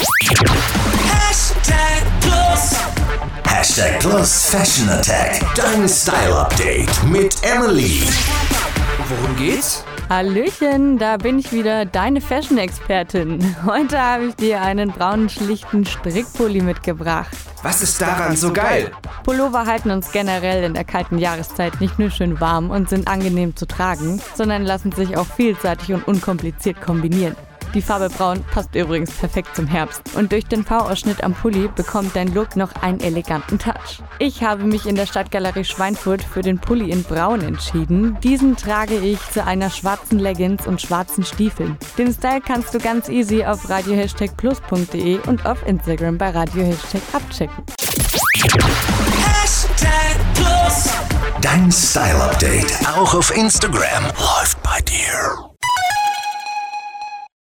Hashtag Plus. Hashtag Plus Fashion Attack. Dein Style Update mit Emily. Worum geht's? Hallöchen, da bin ich wieder, deine Fashion-Expertin. Heute habe ich dir einen braunen, schlichten Strickpulli mitgebracht. Was ist daran so geil? Pullover halten uns generell in der kalten Jahreszeit nicht nur schön warm und sind angenehm zu tragen, sondern lassen sich auch vielseitig und unkompliziert kombinieren. Die Farbe Braun passt übrigens perfekt zum Herbst. Und durch den V-Ausschnitt am Pulli bekommt dein Look noch einen eleganten Touch. Ich habe mich in der Stadtgalerie Schweinfurt für den Pulli in Braun entschieden. Diesen trage ich zu einer schwarzen Leggings und schwarzen Stiefeln. Den Style kannst du ganz easy auf radiohashtagplus.de und auf Instagram bei radiohashtag abchecken. Hashtag Plus. Dein Style Update auch auf Instagram läuft bei dir.